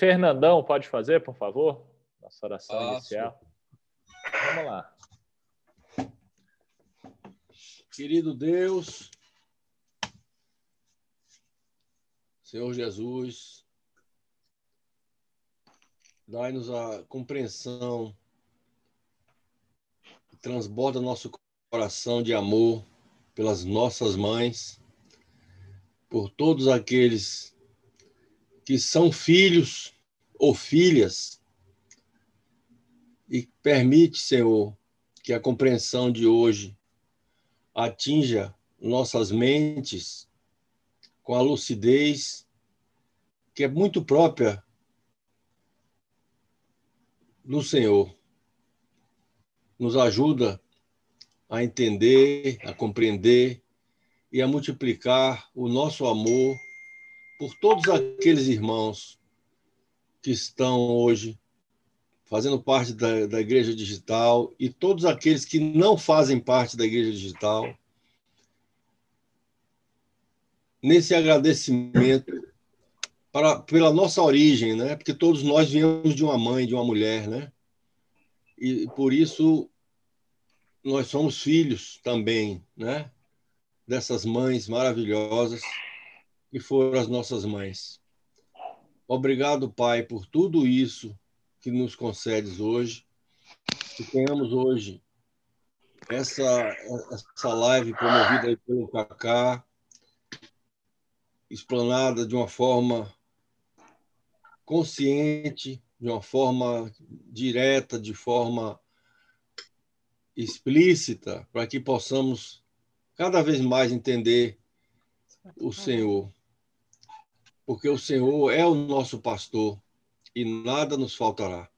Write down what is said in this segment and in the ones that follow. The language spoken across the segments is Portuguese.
Fernandão pode fazer, por favor? Nossa oração Passo. inicial. Vamos lá. Querido Deus, Senhor Jesus, dai-nos a compreensão, transborda nosso coração de amor pelas nossas mães, por todos aqueles que são filhos ou filhas, e permite, Senhor, que a compreensão de hoje atinja nossas mentes com a lucidez que é muito própria do Senhor. Nos ajuda a entender, a compreender e a multiplicar o nosso amor por todos aqueles irmãos que estão hoje fazendo parte da, da igreja digital e todos aqueles que não fazem parte da igreja digital. Nesse agradecimento para, pela nossa origem, né? Porque todos nós viemos de uma mãe, de uma mulher, né? E por isso nós somos filhos também, né? Dessas mães maravilhosas que foram as nossas mães. Obrigado, Pai, por tudo isso que nos concedes hoje, que tenhamos hoje essa, essa live promovida pelo Cacá, explanada de uma forma consciente, de uma forma direta, de forma explícita, para que possamos cada vez mais entender o Senhor. Porque o Senhor é o nosso pastor e nada nos faltará.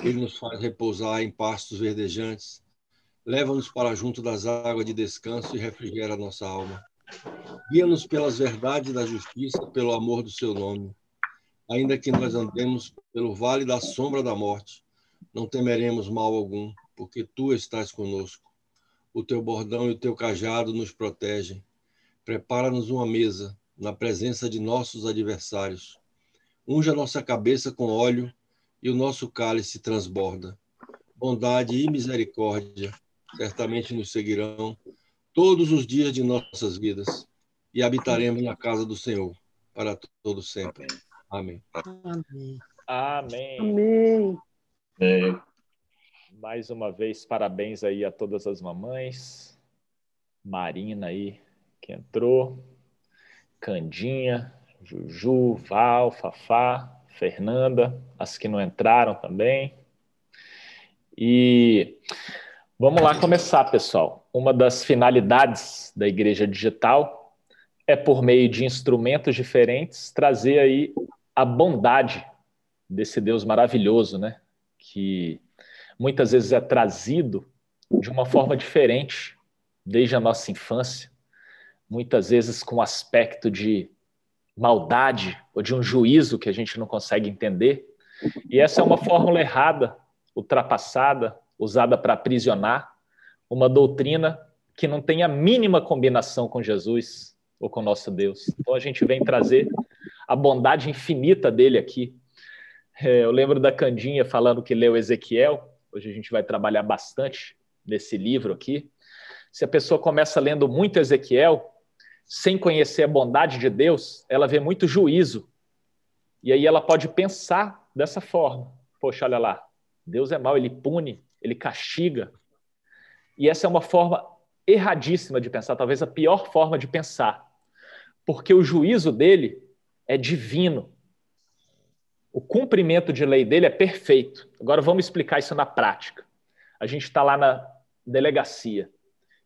Ele nos faz repousar em pastos verdejantes, leva-nos para junto das águas de descanso e refrigera nossa alma. Guia-nos pelas verdades da justiça, pelo amor do seu nome. Ainda que nós andemos pelo vale da sombra da morte, não temeremos mal algum, porque tu estás conosco. O teu bordão e o teu cajado nos protegem. Prepara-nos uma mesa na presença de nossos adversários Unja nossa cabeça com óleo e o nosso cálice transborda. Bondade e misericórdia certamente nos seguirão todos os dias de nossas vidas e habitaremos na casa do Senhor para todo sempre. Amém. Amém. Amém. Amém. Amém. Mais uma vez, parabéns aí a todas as mamães. Marina aí, que entrou. Candinha, Juju, Val, Fafá, Fernanda, as que não entraram também. E vamos lá começar, pessoal. Uma das finalidades da Igreja Digital é, por meio de instrumentos diferentes, trazer aí a bondade desse Deus maravilhoso, né? Que muitas vezes é trazido de uma forma diferente desde a nossa infância, muitas vezes com aspecto de maldade ou de um juízo que a gente não consegue entender. E essa é uma fórmula errada, ultrapassada, usada para aprisionar uma doutrina que não tem a mínima combinação com Jesus ou com nosso Deus. Então a gente vem trazer a bondade infinita dele aqui. É, eu lembro da Candinha falando que leu Ezequiel. Hoje a gente vai trabalhar bastante nesse livro aqui. Se a pessoa começa lendo muito Ezequiel, sem conhecer a bondade de Deus, ela vê muito juízo. E aí ela pode pensar dessa forma: poxa, olha lá, Deus é mau, ele pune, ele castiga. E essa é uma forma erradíssima de pensar, talvez a pior forma de pensar, porque o juízo dele é divino. O cumprimento de lei dele é perfeito. Agora vamos explicar isso na prática. A gente está lá na delegacia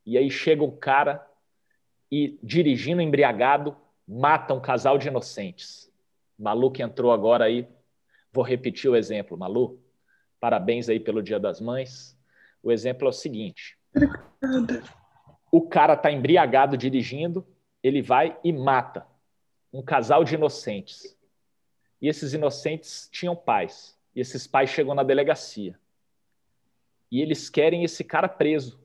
e aí chega um cara e, dirigindo embriagado, mata um casal de inocentes. Malu que entrou agora aí, vou repetir o exemplo, Malu. Parabéns aí pelo Dia das Mães. O exemplo é o seguinte: Obrigada. o cara está embriagado dirigindo, ele vai e mata um casal de inocentes. E esses inocentes tinham pais. E esses pais chegam na delegacia. E eles querem esse cara preso,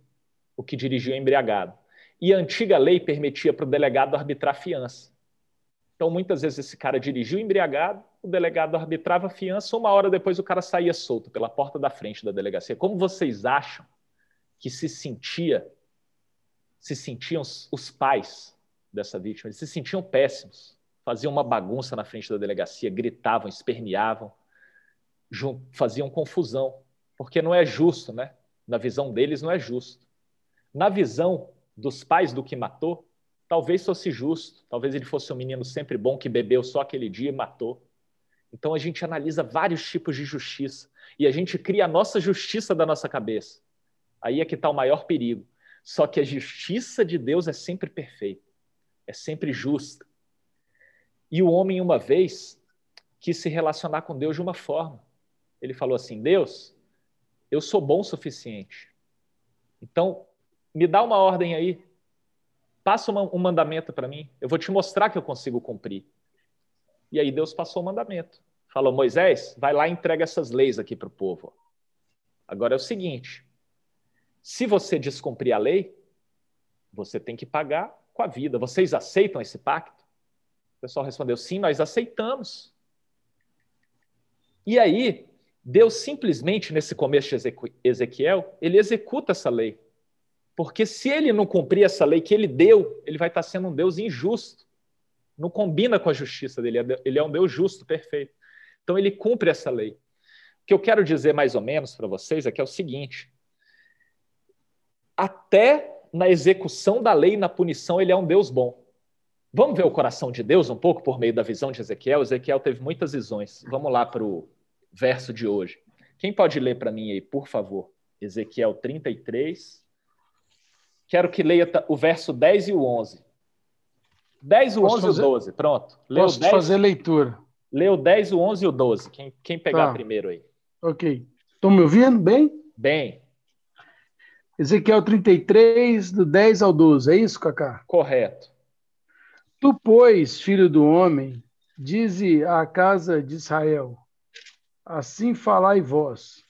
o que dirigiu embriagado. E a antiga lei permitia para o delegado arbitrar fiança. Então muitas vezes, esse cara dirigiu embriagado, o delegado arbitrava fiança, uma hora depois o cara saía solto pela porta da frente da delegacia. Como vocês acham que se sentia, se sentiam os pais dessa vítima? Eles se sentiam péssimos, faziam uma bagunça na frente da delegacia, gritavam, esperneavam, faziam confusão, porque não é justo, né? Na visão deles, não é justo. Na visão dos pais do que matou, talvez fosse justo, talvez ele fosse um menino sempre bom que bebeu só aquele dia e matou. Então a gente analisa vários tipos de justiça e a gente cria a nossa justiça da nossa cabeça. Aí é que está o maior perigo. Só que a justiça de Deus é sempre perfeita, é sempre justa. E o homem, uma vez, quis se relacionar com Deus de uma forma. Ele falou assim: Deus, eu sou bom o suficiente. Então, me dá uma ordem aí. Passa um mandamento para mim. Eu vou te mostrar que eu consigo cumprir. E aí Deus passou o mandamento. Falou, Moisés, vai lá e entrega essas leis aqui para o povo. Agora é o seguinte: se você descumprir a lei, você tem que pagar com a vida. Vocês aceitam esse pacto? O pessoal respondeu: sim, nós aceitamos. E aí, Deus simplesmente, nesse começo de Ezequiel, ele executa essa lei. Porque se ele não cumprir essa lei que ele deu, ele vai estar sendo um Deus injusto. Não combina com a justiça dele. Ele é um Deus justo, perfeito. Então ele cumpre essa lei. O que eu quero dizer mais ou menos para vocês é que é o seguinte: até na execução da lei e na punição, ele é um Deus bom. Vamos ver o coração de Deus um pouco por meio da visão de Ezequiel? Ezequiel teve muitas visões. Vamos lá para o verso de hoje. Quem pode ler para mim aí, por favor? Ezequiel 33. Quero que leia o verso 10 e o 11. 10, o Posso 11 fazer... e o 12, pronto. Leu Posso 10... fazer leitura. Leu 10, o 11 e o 12. Quem, quem pegar tá. primeiro aí? Ok. Estão me ouvindo bem? Bem. Ezequiel 33, do 10 ao 12. É isso, Cacá? Correto. Tu, pois, filho do homem, dize à casa de Israel: Assim falai vós,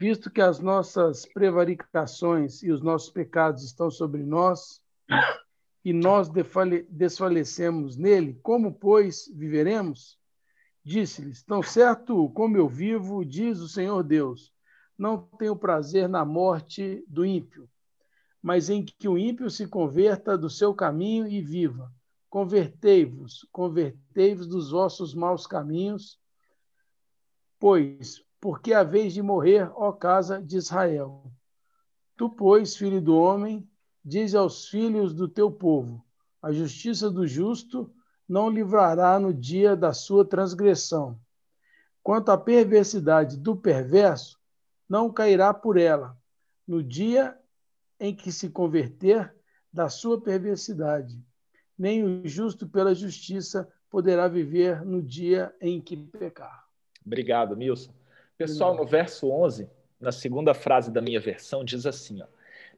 visto que as nossas prevaricações e os nossos pecados estão sobre nós, e nós desfalecemos nele, como, pois, viveremos? Disse-lhes: Tão certo como eu vivo, diz o Senhor Deus, não tenho prazer na morte do ímpio, mas em que o ímpio se converta do seu caminho e viva. Convertei-vos, convertei-vos dos vossos maus caminhos Pois, porque a vez de morrer, ó casa de Israel. Tu, pois, filho do homem, diz aos filhos do teu povo: a justiça do justo não livrará no dia da sua transgressão. Quanto à perversidade do perverso, não cairá por ela, no dia em que se converter da sua perversidade. Nem o justo pela justiça poderá viver no dia em que pecar. Obrigado, Milson. Pessoal, no verso 11, na segunda frase da minha versão, diz assim: ó,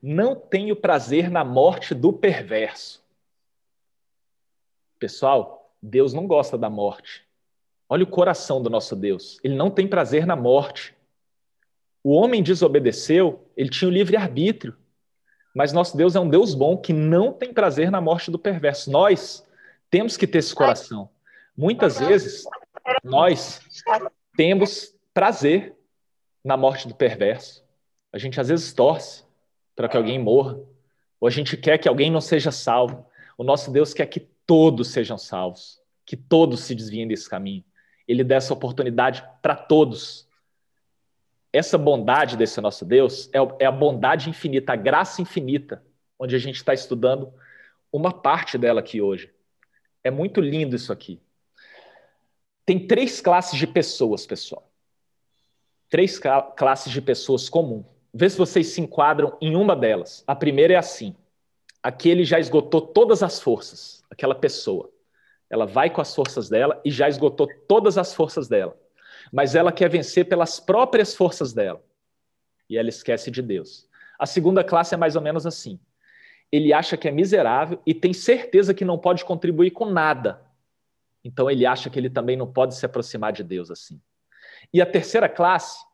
Não tenho prazer na morte do perverso. Pessoal, Deus não gosta da morte. Olha o coração do nosso Deus. Ele não tem prazer na morte. O homem desobedeceu, ele tinha o livre-arbítrio. Mas nosso Deus é um Deus bom que não tem prazer na morte do perverso. Nós temos que ter esse coração. Muitas vezes, nós temos prazer na morte do perverso. A gente às vezes torce para que alguém morra, ou a gente quer que alguém não seja salvo. O nosso Deus quer que todos sejam salvos, que todos se desviem desse caminho. Ele dá essa oportunidade para todos. Essa bondade desse nosso Deus é, é a bondade infinita, a graça infinita, onde a gente está estudando uma parte dela aqui hoje. É muito lindo isso aqui. Tem três classes de pessoas, pessoal. Três classes de pessoas comum. Vê se vocês se enquadram em uma delas. A primeira é assim: aquele já esgotou todas as forças, aquela pessoa. Ela vai com as forças dela e já esgotou todas as forças dela. Mas ela quer vencer pelas próprias forças dela. E ela esquece de Deus. A segunda classe é mais ou menos assim. Ele acha que é miserável e tem certeza que não pode contribuir com nada então ele acha que ele também não pode se aproximar de Deus assim. E a terceira classe,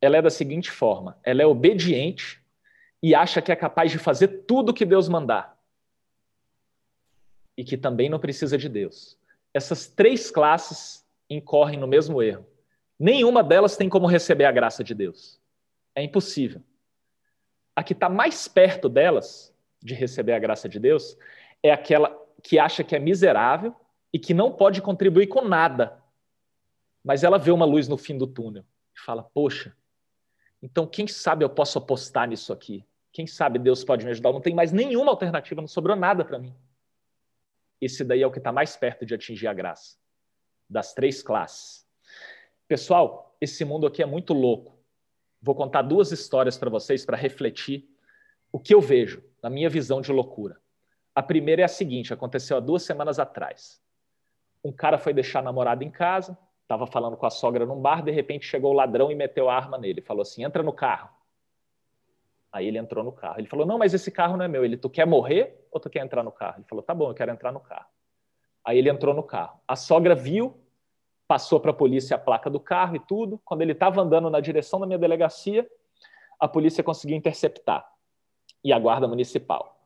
ela é da seguinte forma: ela é obediente e acha que é capaz de fazer tudo que Deus mandar. E que também não precisa de Deus. essas três classes incorrem no mesmo erro. Nenhuma delas tem como receber a graça de Deus. É impossível. A que está mais perto delas, de receber a graça de Deus, é aquela que acha que é miserável e que não pode contribuir com nada. Mas ela vê uma luz no fim do túnel e fala: Poxa, então quem sabe eu posso apostar nisso aqui? Quem sabe Deus pode me ajudar? Não tem mais nenhuma alternativa, não sobrou nada para mim. Esse daí é o que está mais perto de atingir a graça, das três classes. Pessoal, esse mundo aqui é muito louco. Vou contar duas histórias para vocês para refletir o que eu vejo na minha visão de loucura. A primeira é a seguinte: aconteceu há duas semanas atrás. Um cara foi deixar a namorada em casa, estava falando com a sogra num bar, de repente chegou o ladrão e meteu a arma nele. Falou assim: entra no carro. Aí ele entrou no carro. Ele falou: Não, mas esse carro não é meu. Ele, tu quer morrer ou tu quer entrar no carro? Ele falou: Tá bom, eu quero entrar no carro. Aí ele entrou no carro. A sogra viu, passou para a polícia a placa do carro e tudo. Quando ele estava andando na direção da minha delegacia, a polícia conseguiu interceptar e a guarda municipal.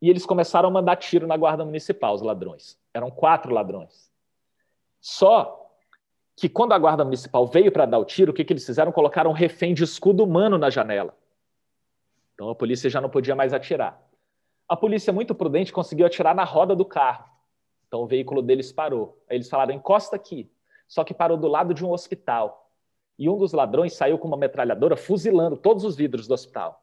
E eles começaram a mandar tiro na guarda municipal, os ladrões. Eram quatro ladrões. Só que quando a guarda municipal veio para dar o tiro, o que, que eles fizeram? Colocaram um refém de escudo humano na janela. Então a polícia já não podia mais atirar. A polícia, muito prudente, conseguiu atirar na roda do carro. Então o veículo deles parou. Aí eles falaram: encosta aqui. Só que parou do lado de um hospital. E um dos ladrões saiu com uma metralhadora fuzilando todos os vidros do hospital.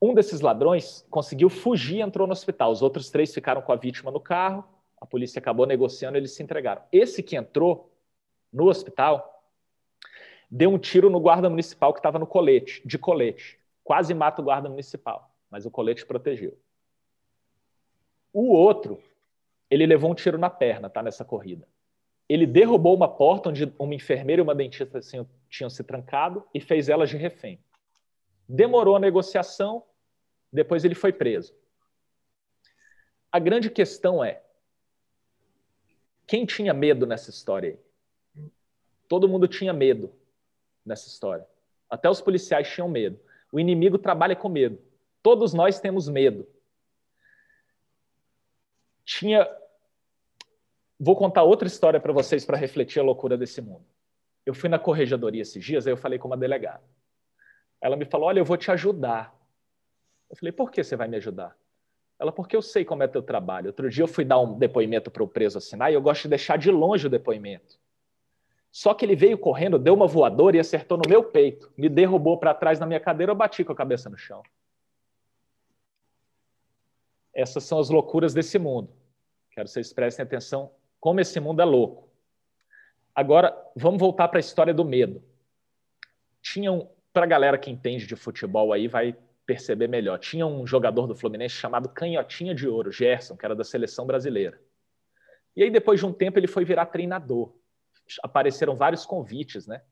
Um desses ladrões conseguiu fugir e entrou no hospital. Os outros três ficaram com a vítima no carro. A polícia acabou negociando, eles se entregaram. Esse que entrou no hospital deu um tiro no guarda municipal que estava no colete, de colete. Quase mata o guarda municipal, mas o colete protegeu. O outro, ele levou um tiro na perna, tá? Nessa corrida. Ele derrubou uma porta onde uma enfermeira e uma dentista assim, tinham se trancado e fez elas de refém. Demorou a negociação, depois ele foi preso. A grande questão é: quem tinha medo nessa história aí? Todo mundo tinha medo nessa história. Até os policiais tinham medo. O inimigo trabalha com medo. Todos nós temos medo. Tinha. Vou contar outra história para vocês para refletir a loucura desse mundo. Eu fui na corregedoria esses dias, aí eu falei com uma delegada. Ela me falou: Olha, eu vou te ajudar. Eu falei: Por que você vai me ajudar? Ela, porque eu sei como é teu trabalho. Outro dia eu fui dar um depoimento para o preso assinar e eu gosto de deixar de longe o depoimento. Só que ele veio correndo, deu uma voadora e acertou no meu peito. Me derrubou para trás na minha cadeira, eu bati com a cabeça no chão. Essas são as loucuras desse mundo. Quero que vocês prestem atenção como esse mundo é louco. Agora, vamos voltar para a história do medo. Tinham, para a galera que entende de futebol aí, vai perceber melhor. Tinha um jogador do Fluminense chamado Canhotinha de Ouro, Gerson, que era da seleção brasileira. E aí, depois de um tempo, ele foi virar treinador apareceram vários convites, né?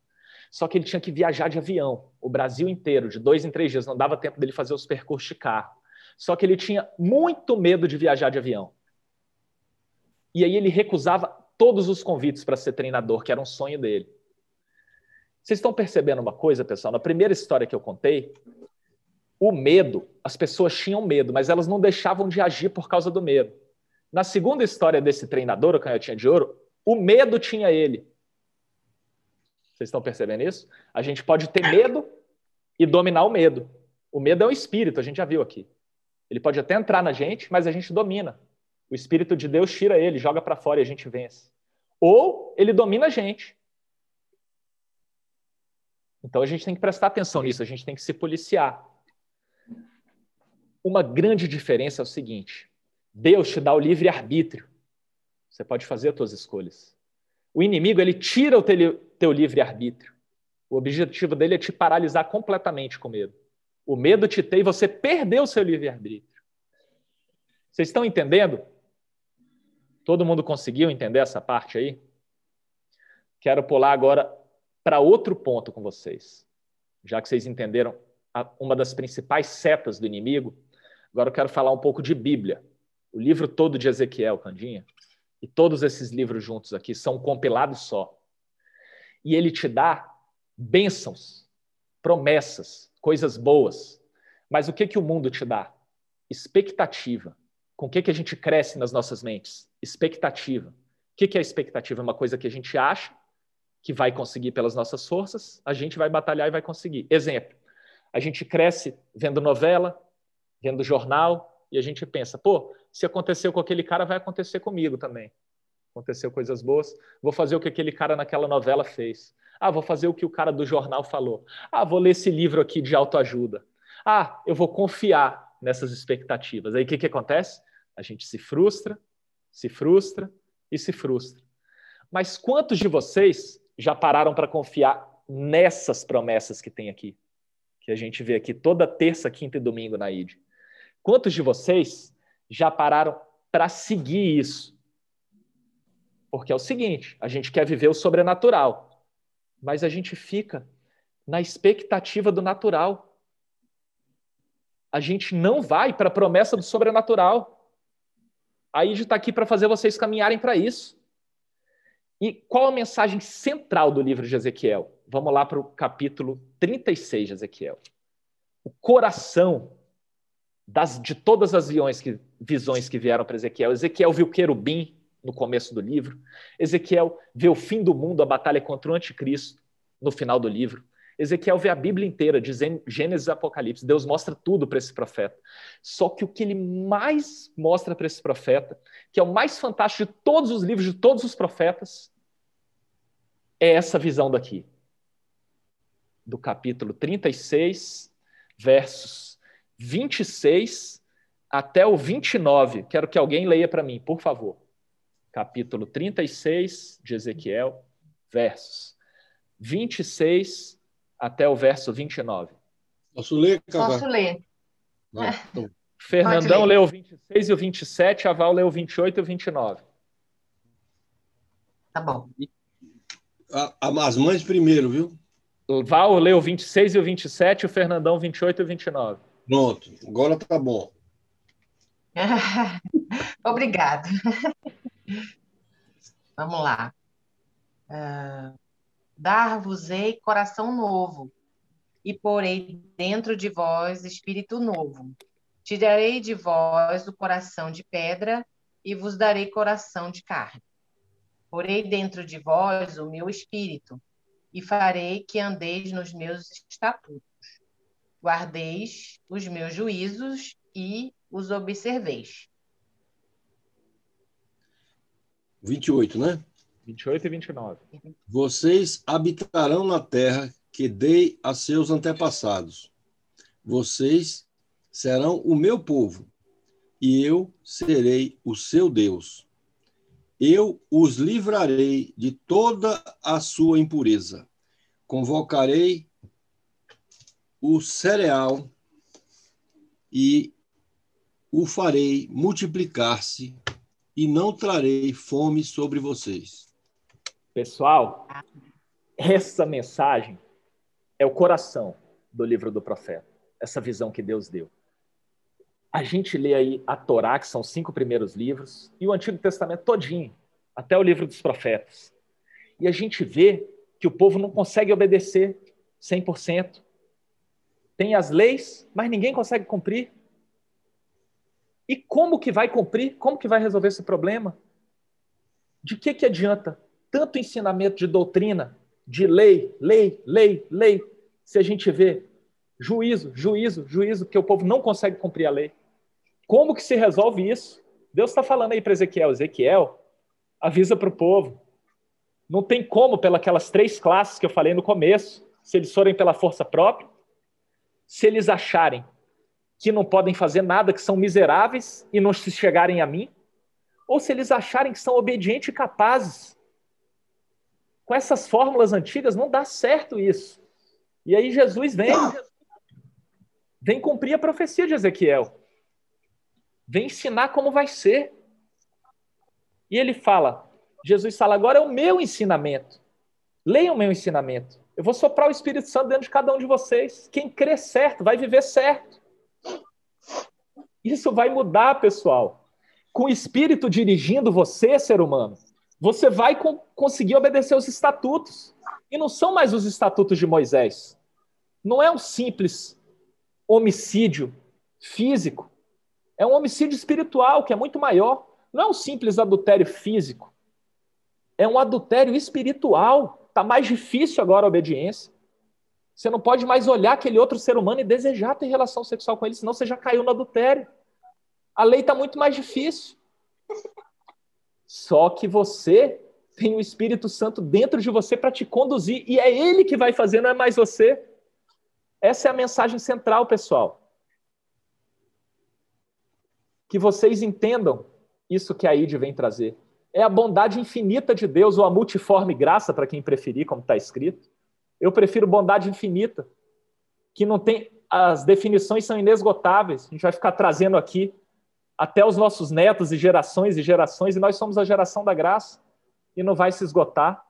Só que ele tinha que viajar de avião, o Brasil inteiro, de dois em três dias, não dava tempo dele fazer os percursos de carro. Só que ele tinha muito medo de viajar de avião. E aí ele recusava todos os convites para ser treinador, que era um sonho dele. Vocês estão percebendo uma coisa, pessoal? Na primeira história que eu contei, o medo, as pessoas tinham medo, mas elas não deixavam de agir por causa do medo. Na segunda história desse treinador, o Canhotinha de Ouro, o medo tinha ele. Vocês estão percebendo isso? A gente pode ter medo e dominar o medo. O medo é um espírito, a gente já viu aqui. Ele pode até entrar na gente, mas a gente domina. O espírito de Deus tira ele, joga para fora e a gente vence. Ou ele domina a gente. Então a gente tem que prestar atenção nisso, a gente tem que se policiar. Uma grande diferença é o seguinte: Deus te dá o livre arbítrio. Você pode fazer as suas escolhas. O inimigo, ele tira o teu, teu livre-arbítrio. O objetivo dele é te paralisar completamente com medo. O medo te tem e você perdeu o seu livre-arbítrio. Vocês estão entendendo? Todo mundo conseguiu entender essa parte aí? Quero pular agora para outro ponto com vocês. Já que vocês entenderam uma das principais setas do inimigo, agora eu quero falar um pouco de Bíblia. O livro todo de Ezequiel, Candinha. E todos esses livros juntos aqui são compilados só. E ele te dá bênçãos, promessas, coisas boas. Mas o que, que o mundo te dá? Expectativa, Com o que, que a gente cresce nas nossas mentes? Expectativa. O que, que é expectativa? É uma coisa que a gente acha que vai conseguir pelas nossas forças, a gente vai batalhar e vai conseguir. Exemplo: a gente cresce vendo novela, vendo jornal, e a gente pensa, pô, se aconteceu com aquele cara, vai acontecer comigo também. Aconteceu coisas boas, vou fazer o que aquele cara naquela novela fez. Ah, vou fazer o que o cara do jornal falou. Ah, vou ler esse livro aqui de autoajuda. Ah, eu vou confiar nessas expectativas. Aí o que, que acontece? A gente se frustra, se frustra e se frustra. Mas quantos de vocês já pararam para confiar nessas promessas que tem aqui? Que a gente vê aqui toda terça, quinta e domingo na ID. Quantos de vocês já pararam para seguir isso? Porque é o seguinte: a gente quer viver o sobrenatural, mas a gente fica na expectativa do natural a gente não vai para a promessa do sobrenatural. A Ide está aqui para fazer vocês caminharem para isso. E qual a mensagem central do livro de Ezequiel? Vamos lá para o capítulo 36 de Ezequiel. O coração das, de todas as visões que, visões que vieram para Ezequiel. Ezequiel viu querubim no começo do livro. Ezequiel vê o fim do mundo, a batalha contra o anticristo no final do livro. Ezequiel vê a Bíblia inteira, de Gênesis e Apocalipse. Deus mostra tudo para esse profeta. Só que o que ele mais mostra para esse profeta, que é o mais fantástico de todos os livros, de todos os profetas, é essa visão daqui. Do capítulo 36, versos 26 até o 29. Quero que alguém leia para mim, por favor. Capítulo 36 de Ezequiel, versos 26 até o verso 29. Posso ler, Cacá? Posso ler. Não, então. Fernandão leu o 26 e o 27, a Val leu o 28 e o 29. Tá bom. as mães primeiro, viu? O Val leu o 26 e o 27, o Fernandão 28 e o 29. Pronto, agora tá bom. Obrigado. Vamos lá. Uh, Dar-vos-ei coração novo, e porei dentro de vós espírito novo. Tirarei de vós o coração de pedra, e vos darei coração de carne. Porei dentro de vós o meu espírito, e farei que andeis nos meus estatutos. Guardeis os meus juízos e os observeis. 28, né? 28 e 29. Vocês habitarão na terra que dei a seus antepassados. Vocês serão o meu povo, e eu serei o seu Deus. Eu os livrarei de toda a sua impureza. Convocarei o cereal e o farei multiplicar-se, e não trarei fome sobre vocês. Pessoal, essa mensagem é o coração do livro do profeta, essa visão que Deus deu. A gente lê aí a Torá, que são os cinco primeiros livros, e o Antigo Testamento todinho, até o livro dos profetas. E a gente vê que o povo não consegue obedecer 100%. Tem as leis, mas ninguém consegue cumprir. E como que vai cumprir? Como que vai resolver esse problema? De que, que adianta tanto ensinamento de doutrina, de lei, lei, lei, lei, se a gente vê juízo, juízo, juízo, que o povo não consegue cumprir a lei. Como que se resolve isso? Deus está falando aí para Ezequiel, Ezequiel, avisa para o povo. Não tem como, pelas três classes que eu falei no começo, se eles forem pela força própria, se eles acharem que não podem fazer nada, que são miseráveis e não se chegarem a mim, ou se eles acharem que são obedientes e capazes com essas fórmulas antigas não dá certo isso. E aí Jesus vem, vem cumprir a profecia de Ezequiel. Vem ensinar como vai ser. E ele fala, Jesus fala, agora é o meu ensinamento. Leiam o meu ensinamento. Eu vou soprar o Espírito Santo dentro de cada um de vocês. Quem crê certo vai viver certo. Isso vai mudar, pessoal. Com o Espírito dirigindo você, ser humano, você vai co conseguir obedecer os estatutos. E não são mais os estatutos de Moisés. Não é um simples homicídio físico. É um homicídio espiritual que é muito maior. Não é um simples adultério físico. É um adultério espiritual. Está mais difícil agora a obediência. Você não pode mais olhar aquele outro ser humano e desejar ter relação sexual com ele, senão você já caiu no adultério. A lei está muito mais difícil. Só que você tem o Espírito Santo dentro de você para te conduzir, e é ele que vai fazer, não é mais você. Essa é a mensagem central, pessoal. Que vocês entendam isso que a Ide vem trazer. É a bondade infinita de Deus, ou a multiforme graça, para quem preferir, como está escrito eu prefiro bondade infinita, que não tem. As definições são inesgotáveis. A gente vai ficar trazendo aqui até os nossos netos e gerações e gerações, e nós somos a geração da graça, e não vai se esgotar.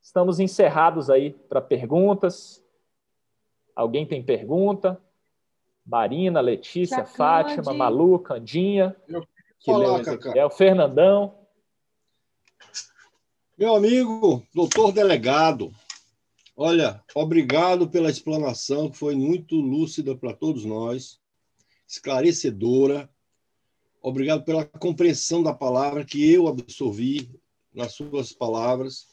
Estamos encerrados aí para perguntas. Alguém tem pergunta? Marina, Letícia, Fátima, Malu, Candinha, que falar, é o Fernandão. Meu amigo, doutor delegado, Olha, obrigado pela explanação, que foi muito lúcida para todos nós, esclarecedora. Obrigado pela compreensão da palavra que eu absorvi nas suas palavras.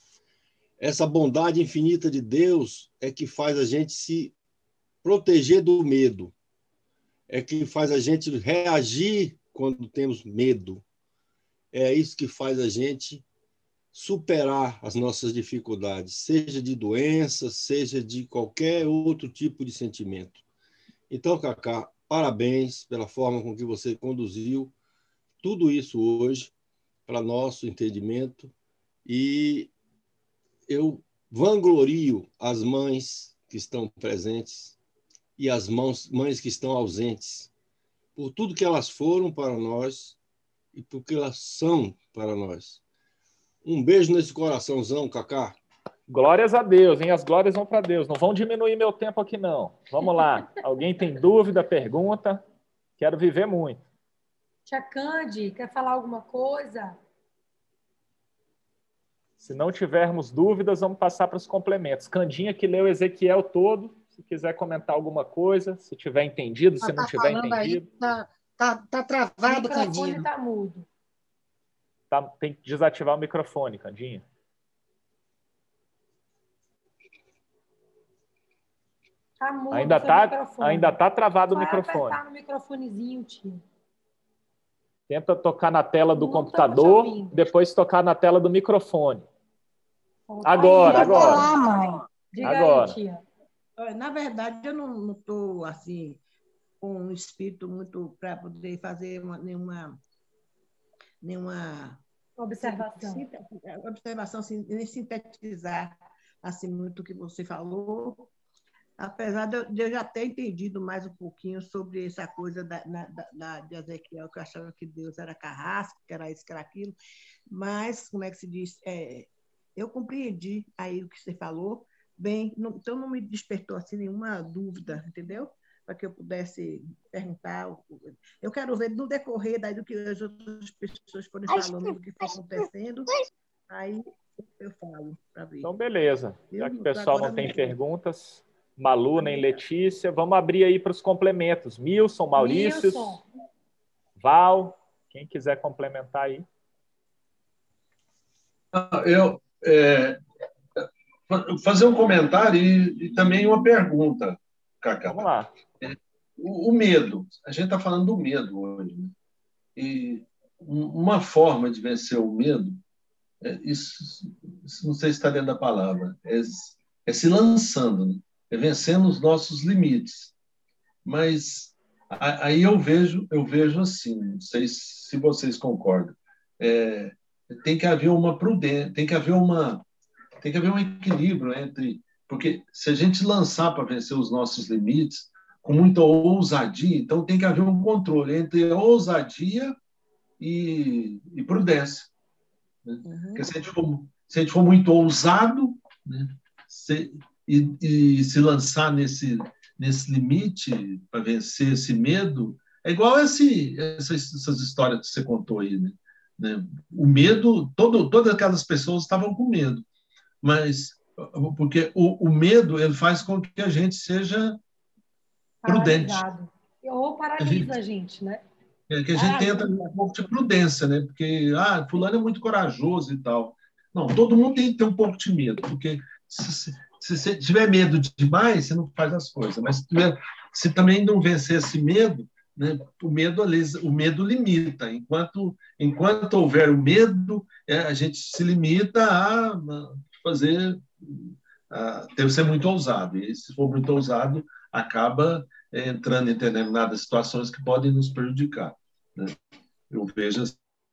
Essa bondade infinita de Deus é que faz a gente se proteger do medo, é que faz a gente reagir quando temos medo. É isso que faz a gente superar as nossas dificuldades, seja de doença, seja de qualquer outro tipo de sentimento. Então, Cacá, parabéns pela forma com que você conduziu tudo isso hoje para nosso entendimento e eu vanglorio as mães que estão presentes e as mãos, mães que estão ausentes por tudo que elas foram para nós e por que elas são para nós. Um beijo nesse coraçãozão, Cacá. Glórias a Deus, hein? As glórias vão para Deus. Não vão diminuir meu tempo aqui, não. Vamos lá. Alguém tem dúvida, pergunta? Quero viver muito. Tia Cande, quer falar alguma coisa? Se não tivermos dúvidas, vamos passar para os complementos. Candinha que leu Ezequiel todo, se quiser comentar alguma coisa, se tiver entendido, se não tá tiver entendido. Aí, tá, tá, tá travado, Candinha. O microfone está mudo. Tá, tem que desativar o microfone, Candinha. Tá mudo, ainda tá, ainda tá travado Vai o microfone. no microfonezinho, tio. Tenta tocar na tela do Não computador, depois tocar na tela do microfone. Agora, agora. Lá, mãe. Diga agora. Aí, tia. Na verdade, eu não estou assim com um espírito muito para poder fazer uma, nenhuma nenhuma observação, observação assim, nem sintetizar assim muito o que você falou, apesar de eu, já ter entendido mais um pouquinho sobre essa coisa da, na, da, de Ezequiel, que eu achava que Deus era carrasco, que era isso, que era aquilo, mas, como é que se diz, é, eu compreendi aí o que você falou, bem, não, então não me despertou assim nenhuma dúvida, entendeu? Para que eu pudesse perguntar. Eu quero ver no decorrer daí do que as outras pessoas forem falando, do que está acontecendo, aí eu falo para ver. Então, beleza. Já que o pessoal não tem perguntas, Malu nem Letícia, vamos abrir aí para os complementos. Milson, Maurício, Val, quem quiser complementar aí. Ah, eu é, fazer um comentário e, e também uma pergunta, Cacá. Vamos lá o, o medo. A gente está falando do medo hoje. Né? E uma forma de vencer o medo, é, isso, isso, não sei se está dentro da palavra, é, é se lançando, né? é vencendo os nossos limites. Mas aí eu vejo, eu vejo assim, não sei se vocês concordam, é, tem que haver uma prudência, tem que haver uma, tem que haver um equilíbrio entre, porque se a gente lançar para vencer os nossos limites, com muita ousadia, então tem que haver um controle entre ousadia e, e prudência. Né? Uhum. Porque se a, gente for, se a gente for muito ousado né? se, e, e, se lançar nesse, nesse limite para vencer esse medo, é igual esse, essas, essas histórias que você contou aí. Né? né? O medo, todo, todas aquelas pessoas estavam com medo, mas porque o, o medo ele faz com que a gente seja prudente. Ou paralisa a gente, né? É que a gente entra um pouco de prudência, né? Porque, ah, fulano é muito corajoso e tal. Não, todo mundo tem que ter um pouco de medo, porque se, se você tiver medo demais, você não faz as coisas. Mas se, tiver, se também não vencer esse medo, né, o medo o medo limita. Enquanto enquanto houver o medo, é, a gente se limita a fazer a ter ser muito ousado. E se for muito ousado, acaba é, entrando em determinadas situações que podem nos prejudicar. Né? Eu vejo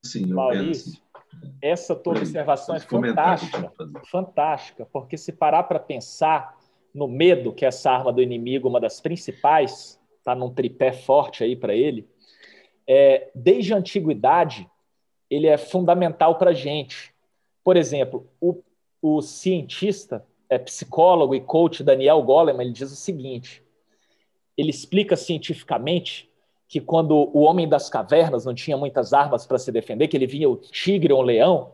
assim, eu Maurício, assim. essa tua observação é fantástica, fantástica, porque se parar para pensar no medo, que é essa arma do inimigo, uma das principais, está num tripé forte aí para ele, é, desde a antiguidade, ele é fundamental para a gente. Por exemplo, o, o cientista, é, psicólogo e coach Daniel Goleman, ele diz o seguinte, ele explica cientificamente que quando o homem das cavernas não tinha muitas armas para se defender, que ele via o tigre ou o leão,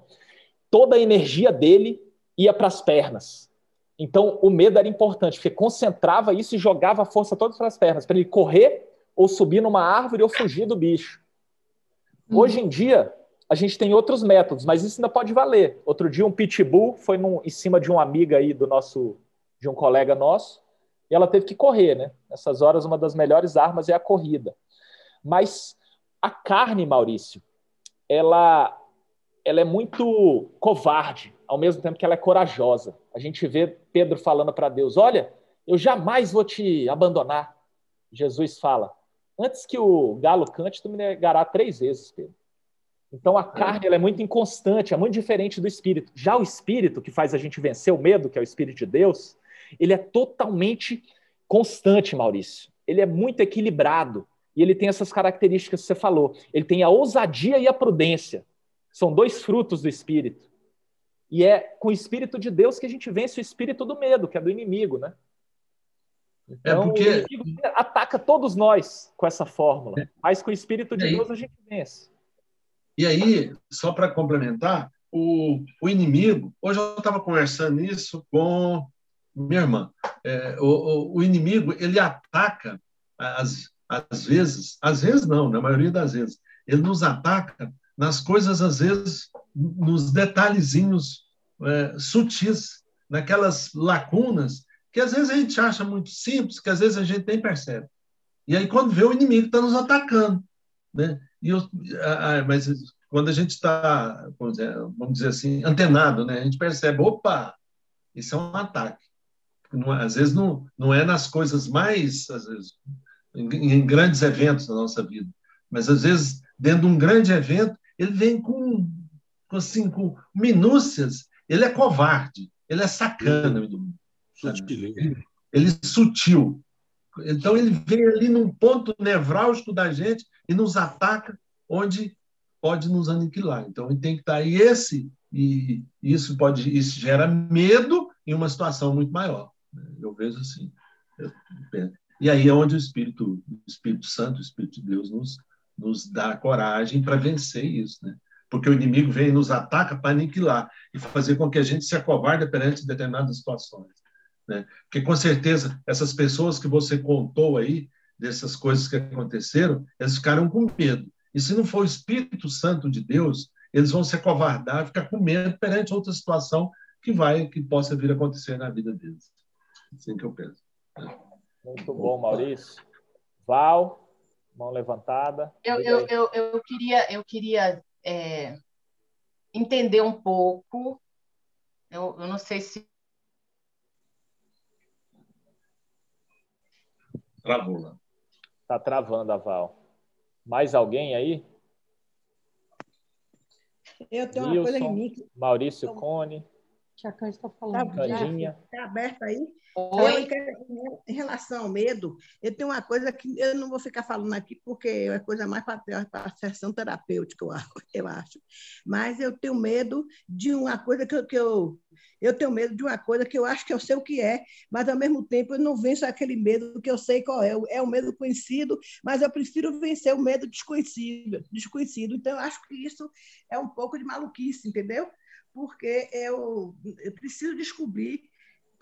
toda a energia dele ia para as pernas. Então, o medo era importante, porque concentrava isso e jogava a força toda para as pernas, para ele correr ou subir numa árvore ou fugir do bicho. Uhum. Hoje em dia, a gente tem outros métodos, mas isso ainda pode valer. Outro dia, um pitbull foi num, em cima de uma amiga aí do nosso, de um colega nosso, e ela teve que correr, né? Nessas horas, uma das melhores armas é a corrida. Mas a carne, Maurício, ela, ela é muito covarde ao mesmo tempo que ela é corajosa. A gente vê Pedro falando para Deus: Olha, eu jamais vou te abandonar. Jesus fala: Antes que o galo cante, tu me negará três vezes, Pedro. Então a carne ela é muito inconstante, é muito diferente do espírito. Já o espírito, que faz a gente vencer o medo, que é o espírito de Deus, ele é totalmente constante, Maurício. Ele é muito equilibrado. E ele tem essas características que você falou. Ele tem a ousadia e a prudência. São dois frutos do espírito. E é com o Espírito de Deus que a gente vence o espírito do medo, que é do inimigo, né? É então, é porque... o inimigo ataca todos nós com essa fórmula, é. mas com o Espírito de. Deus a gente vence. E aí, só para complementar, o, o inimigo, hoje eu estava conversando isso com minha irmã, é, o, o, inimigo, ele ataca, às, às vezes, às vezes não, na maioria das vezes, ele nos ataca nas coisas, às vezes, nos detalhezinhos é, sutis, naquelas lacunas que às vezes a gente acha muito simples, que às vezes a gente nem percebe. E aí, quando vê o inimigo está nos atacando. Né? E eu, mas quando a gente está, vamos, dizer, assim, antenado, né? a gente percebe, opa, isso é um ataque. Não, às vezes não, não é nas coisas mais, às vezes, em, em grandes eventos da nossa vida, mas às vezes, dentro de um grande evento, ele vem com assim, com minúcias, ele é covarde, ele é sacana. Ele, ele é sutil. Então, ele vem ali num ponto nevrálgico da gente e nos ataca onde pode nos aniquilar. Então, ele tem que estar aí esse, e isso pode isso gera medo em uma situação muito maior. Né? Eu vejo assim. E aí é onde o Espírito, o Espírito Santo, o Espírito de Deus nos, nos dá coragem para vencer isso, né? porque o inimigo vem e nos ataca para aniquilar e fazer com que a gente se acovarde perante determinadas situações. Né? Porque, com certeza, essas pessoas que você contou aí, dessas coisas que aconteceram, eles ficaram com medo. E se não for o Espírito Santo de Deus, eles vão se acovardar, ficar com medo perante outra situação que vai, que possa vir a acontecer na vida deles. Assim que eu penso. Muito bom, Maurício. Val, mão levantada. Eu, eu, eu, eu, queria, eu queria é, entender um pouco. Eu, eu não sei se. Travou lá. Está travando a Val. Mais alguém aí? Eu tenho Wilson, uma coisa em mim. Maurício Cone. Que a Cândia está falando. Tá, Está aberto aí? Oi. em relação ao medo, eu tenho uma coisa que eu não vou ficar falando aqui, porque é coisa mais para a sessão terapêutica, eu acho. Mas eu tenho medo de uma coisa que eu, que eu. Eu tenho medo de uma coisa que eu acho que eu sei o que é, mas ao mesmo tempo eu não venço aquele medo que eu sei qual é. É o medo conhecido, mas eu prefiro vencer o medo desconhecido. desconhecido. Então, eu acho que isso é um pouco de maluquice, entendeu? Porque eu, eu preciso descobrir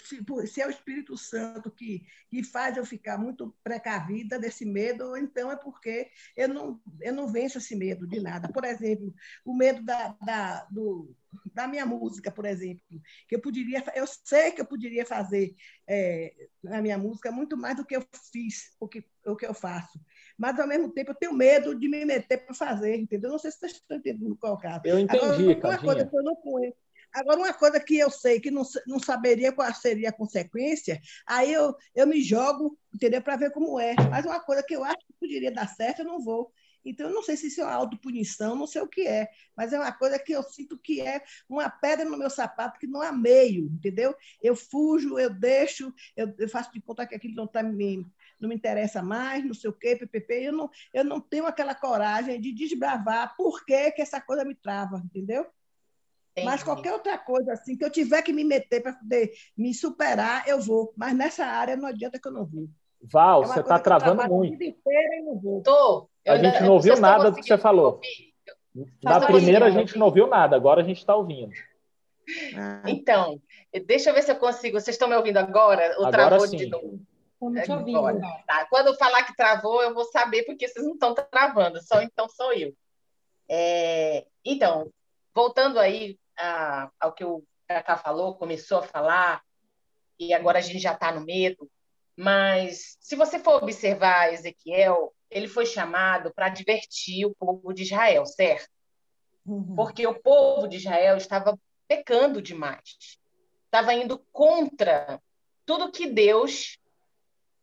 se, se, é o Espírito Santo que, que faz eu ficar muito precavida desse medo, ou então é porque eu não, eu não venço esse medo de nada. Por exemplo, o medo da, da, do, da minha música, por exemplo, que eu poderia, eu sei que eu poderia fazer é, na minha música muito mais do que eu fiz, o que, o que eu faço. Mas, ao mesmo tempo, eu tenho medo de me meter para fazer, entendeu? Não sei se vocês estão entendendo qual caso. Eu entendi, Agora, uma coisa que eu não conheço Agora, uma coisa que eu sei que não, não saberia qual seria a consequência, aí eu, eu me jogo, entendeu? Para ver como é. Mas uma coisa que eu acho que poderia dar certo, eu não vou. Então, eu não sei se isso é uma autopunição, não sei o que é, mas é uma coisa que eu sinto que é uma pedra no meu sapato que não há meio, entendeu? Eu fujo, eu deixo, eu, eu faço de conta que aquilo não, tá me, não me interessa mais, não sei o quê, PPP. Eu não, eu não tenho aquela coragem de desbravar por que, que essa coisa me trava, entendeu? Entendi. Mas qualquer outra coisa assim, que eu tiver que me meter para poder me superar, eu vou. Mas nessa área não adianta que eu não vou. Val, é você está travando muito. A vida inteira e não vou. Tô. a gente não ouviu nada do que você falou. Na primeira a gente não ouviu nada, agora a gente está ouvindo. Ah. Então, deixa eu ver se eu consigo. Vocês estão me ouvindo agora? Ou agora travou sim. de novo? Estamos te ouvindo. Tá. Quando eu falar que travou, eu vou saber, porque vocês não estão travando, só então sou eu. É... Então, voltando aí a, ao que o Cacá falou, começou a falar, e agora a gente já está no medo. Mas, se você for observar Ezequiel, ele foi chamado para divertir o povo de Israel, certo? Uhum. Porque o povo de Israel estava pecando demais. Estava indo contra tudo que Deus,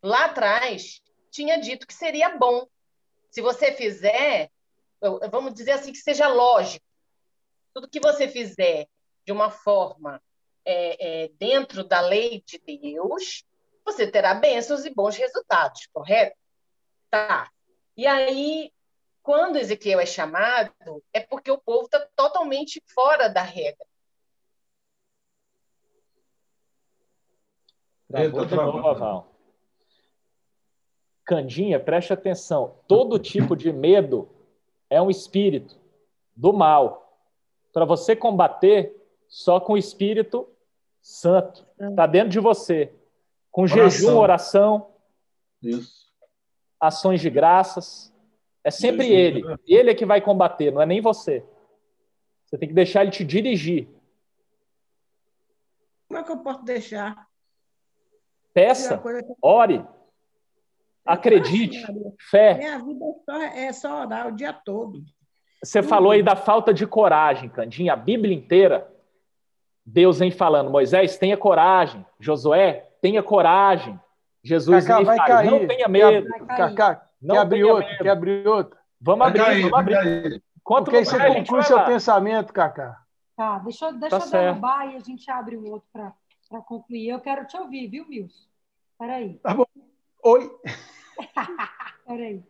lá atrás, tinha dito que seria bom. Se você fizer, vamos dizer assim, que seja lógico tudo que você fizer de uma forma é, é, dentro da lei de Deus, você terá bênçãos e bons resultados, correto? Tá. E aí, quando Ezequiel é chamado, é porque o povo está totalmente fora da regra. Travou de novo, Val. Candinha, preste atenção. Todo tipo de medo é um espírito do mal para você combater só com o Espírito Santo. Está dentro de você. Com oração. jejum, oração, Isso. ações de graças. É sempre ele. Ele é que vai combater, não é nem você. Você tem que deixar ele te dirigir. Como é que eu posso deixar? Peça, ore, acredite, fé. Minha vida é só, é só orar o dia todo. Você falou aí da falta de coragem, Candinha. A Bíblia inteira, Deus vem falando, Moisés, tenha coragem. Josué, tenha coragem. Jesus Cacá, vai fala, cair. não tenha medo. Cacá, não quer abrir outro, medo. quer abrir outro. Vamos abrir, cair, vamos abrir. Quanto Porque você conclui seu pensamento, Cacá. Tá, deixa, deixa tá eu derrubar e a gente abre o outro para concluir. Eu quero te ouvir, viu, Milson? Peraí. Tá bom. Oi. Peraí.